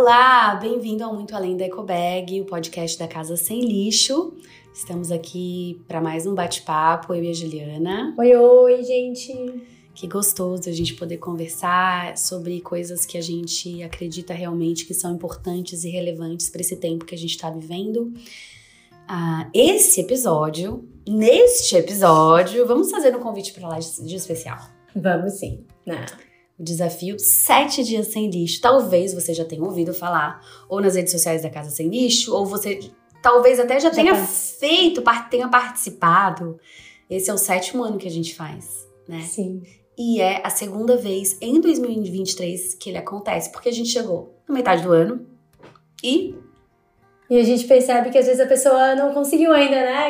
olá! Bem-vindo ao Muito Além da Ecobag, o podcast da Casa Sem Lixo. Estamos aqui para mais um bate-papo, eu e a Juliana. Oi, oi, gente! Que gostoso a gente poder conversar sobre coisas que a gente acredita realmente que são importantes e relevantes para esse tempo que a gente está vivendo. Ah, esse episódio, neste episódio, vamos fazer um convite para lá de, de especial. Vamos sim. Não o desafio Sete Dias Sem Lixo. Talvez você já tenha ouvido falar, ou nas redes sociais da Casa Sem Lixo, ou você talvez até já, já tenha feito, tenha participado. Esse é o sétimo ano que a gente faz, né? Sim. E é a segunda vez em 2023 que ele acontece, porque a gente chegou na metade do ano e. E a gente percebe que às vezes a pessoa não conseguiu ainda, né?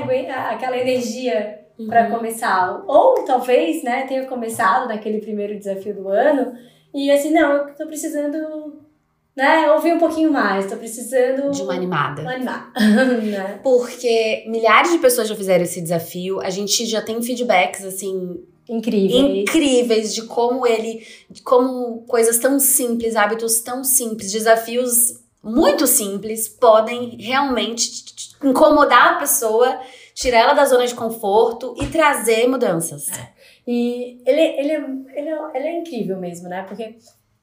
Aquela energia uhum. para começar. Ou talvez, né, tenha começado naquele primeiro desafio do ano e assim, não, eu tô precisando né, ouvir um pouquinho mais, tô precisando de uma animada. Uma animada. né? Porque milhares de pessoas já fizeram esse desafio, a gente já tem feedbacks assim incríveis, incríveis de como ele, de como coisas tão simples, hábitos tão simples, desafios muito simples podem realmente incomodar a pessoa tirar ela da zona de conforto e trazer mudanças. É. E ele, ele, ele, ele é incrível mesmo, né? Porque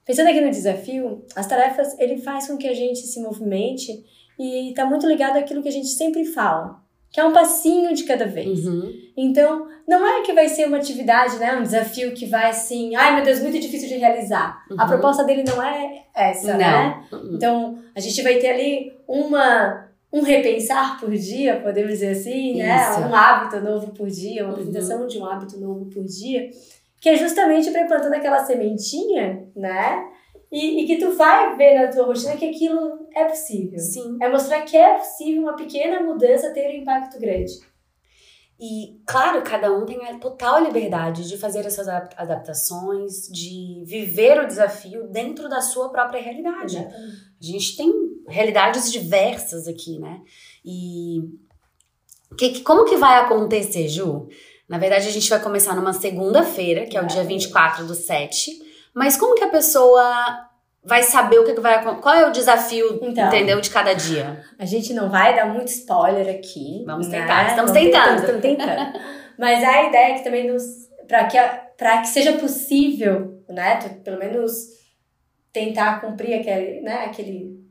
pensando aqui no desafio, as tarefas, ele faz com que a gente se movimente e tá muito ligado àquilo que a gente sempre fala, que é um passinho de cada vez. Uhum. Então, não é que vai ser uma atividade, né, um desafio que vai assim, ai meu Deus, muito difícil de realizar. Uhum. A proposta dele não é essa, não. né? Uhum. Então, a gente vai ter ali uma um repensar por dia, podemos dizer assim, né? Isso. Um hábito novo por dia, uma Uhum. apresentação de um hábito novo por dia, que é justamente para plantando aquela sementinha, né? E, e, que tu vai ver na tua rotina que aquilo é possível. Sim. É mostrar que é possível uma pequena mudança ter um impacto grande. E, claro, cada um tem a total liberdade de fazer essas adaptações, de viver o desafio dentro da sua própria realidade. Exatamente. A gente tem realidades diversas aqui, né? E que, como que vai acontecer, Ju? Na verdade, a gente vai começar numa segunda-feira, que é o dia 24 do 7. Mas como que a pessoa vai saber o que, vai acontecer? Qual é o desafio, Então. entendeu, de cada dia? A gente não vai dar muito spoiler aqui. Vamos né? tentar, estamos Vamos tentando. Estamos tentando. Mas a ideia é que também nos. para que, pra que seja possível, né? Pelo menos tentar cumprir aquele, né, aquele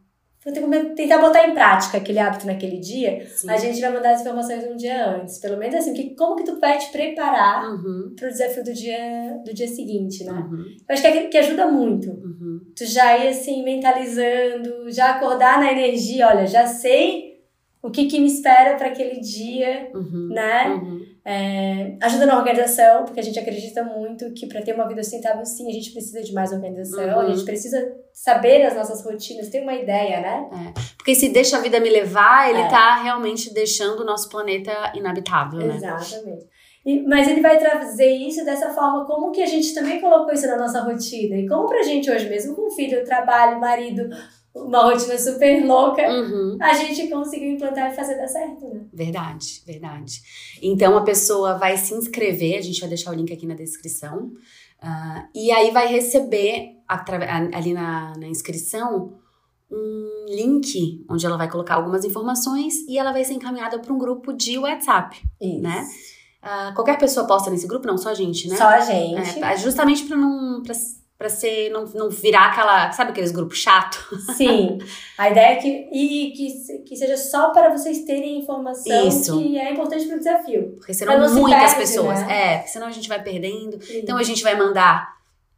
tentar botar em prática aquele hábito naquele dia, Sim. a gente vai mandar as informações um dia antes. Pelo menos assim, que, como que tu vai te preparar Uhum, pro desafio do dia, do dia seguinte, né? uhum, Eu acho que, é, que ajuda muito. uhum. Tu já ir assim, mentalizando, já acordar na energia, olha, já sei o que que me espera para aquele dia, Uhum, né? Uhum. É, ajuda na organização, porque a gente acredita muito que para ter uma vida sustentável, sim, a gente precisa de mais organização, Uhum. a gente precisa saber as nossas rotinas, ter uma ideia, né? Porque se deixa a vida me levar, ele É. tá realmente deixando o nosso planeta inabitável, né? Exatamente. E- mas ele vai trazer isso dessa forma, como que a gente também colocou isso na nossa rotina. E como pra gente hoje mesmo, com filho, trabalho, marido, uma rotina super louca, Uhum. a gente conseguiu implantar e fazer dar certo, né? Verdade, verdade. Então a pessoa vai se inscrever, a gente vai deixar o link aqui na descrição, ah, e aí vai receber ali na, na inscrição um link onde ela vai colocar algumas informações e ela vai ser encaminhada para um grupo de WhatsApp. Isso. Né? Ah, qualquer pessoa posta nesse grupo, não só a gente, né? Só a gente. É, justamente para não pra, pra ser não, não virar aquela, sabe aqueles grupos chato? Sim. A ideia é que, e que, que seja só para vocês terem informação Isso. que é importante pro desafio. Porque serão muitas perde, pessoas. né? É, porque senão a gente vai perdendo. Então a gente vai mandar.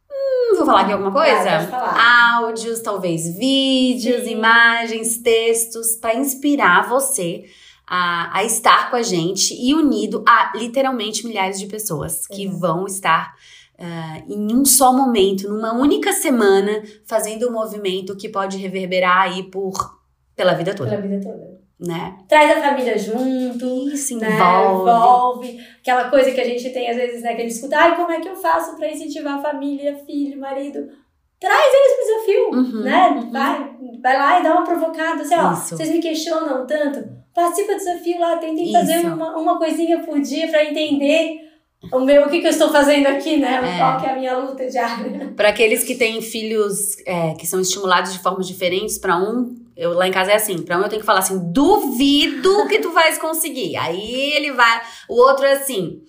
Hum, vou falar aqui alguma coisa? Pode falar. Áudios, talvez vídeos, Sim. imagens, textos, para inspirar você a, a estar com a gente e unido a literalmente milhares de pessoas que Exato. vão estar ah, em um só momento, numa única semana, fazendo um movimento que pode reverberar aí por pela vida toda, Pela vida toda. né? Traz a família junto. Isso né? envolve. Envolve. Aquela coisa que a gente tem, às vezes, né? Que a gente escuta, ai, como é que eu faço pra incentivar a família, filho, marido? Traz eles pro desafio, Uhum, né? uhum. Vai, vai lá e dá uma provocada. Assim, ó, Isso. vocês me questionam tanto, participa do desafio lá, tentem fazer uma, uma coisinha por dia pra entender o meu, o que, que eu estou fazendo aqui, né? É. Qual que é a minha luta diária? Para aqueles que têm filhos é, que são estimulados de formas diferentes, para um, eu lá em casa é assim, para um eu tenho que falar assim, duvido que tu vais conseguir. Aí ele vai, o outro é assim,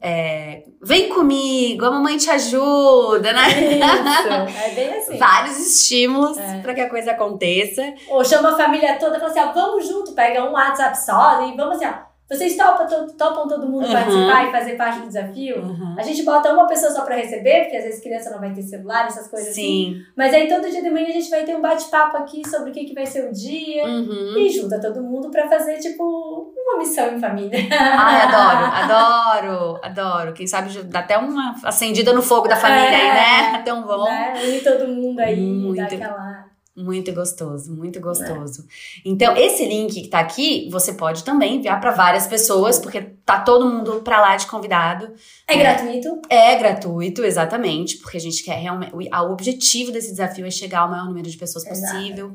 é, vem comigo, a mamãe te ajuda, né? Isso, é bem assim. Vários estímulos é. para que a coisa aconteça. Ou chama a família toda e fala assim: ó, vamos junto, pega um WhatsApp só e vamos assim, ó vocês topam, topam todo mundo uhum. participar e fazer parte do desafio? Uhum. A gente bota uma pessoa só pra receber, porque às vezes criança não vai ter celular, essas coisas Sim. assim. Mas aí todo dia de manhã a gente vai ter um bate-papo aqui sobre o que, que vai ser o dia. Uhum. E junta todo mundo pra fazer, tipo, uma missão em família. Ai, adoro, adoro, adoro. Quem sabe dá até uma acendida no fogo da família é, aí, né? Tão bom. Né? Unir todo mundo aí, Muito. dar aquela muito gostoso, muito gostoso. É. Então, esse link que tá aqui, você pode também enviar para várias pessoas, porque tá todo mundo para lá de convidado. É, é, gratuito? É gratuito, exatamente, porque a gente quer realmente. O objetivo desse desafio é chegar ao maior número de pessoas possível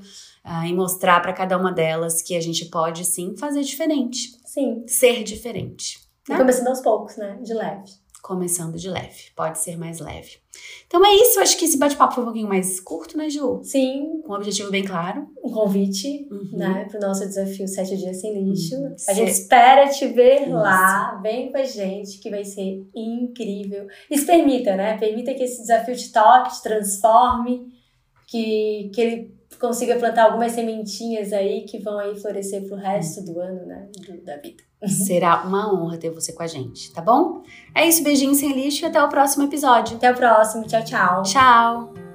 uh, e mostrar para cada uma delas que a gente pode sim fazer diferente. Sim. Ser diferente. Né? E começando aos poucos, né? De leve começando de leve. Pode ser mais leve. Então é isso. Acho que esse bate-papo foi um pouquinho mais curto, né, Ju? Sim. Com um objetivo bem claro. Um convite, uhum. né, pro nosso desafio Sete Dias Sem Lixo. Uhum. A gente espera te ver isso. lá. Vem com a gente, que vai ser incrível. Se permita, né? Permita que esse desafio te toque, te transforme, que, que ele consiga plantar algumas sementinhas aí que vão aí florescer pro resto do ano, né, do, da vida. Será uma honra ter você com a gente, tá bom? É isso, beijinho sem lixo e até o próximo episódio. Até o próximo, tchau, tchau. Tchau.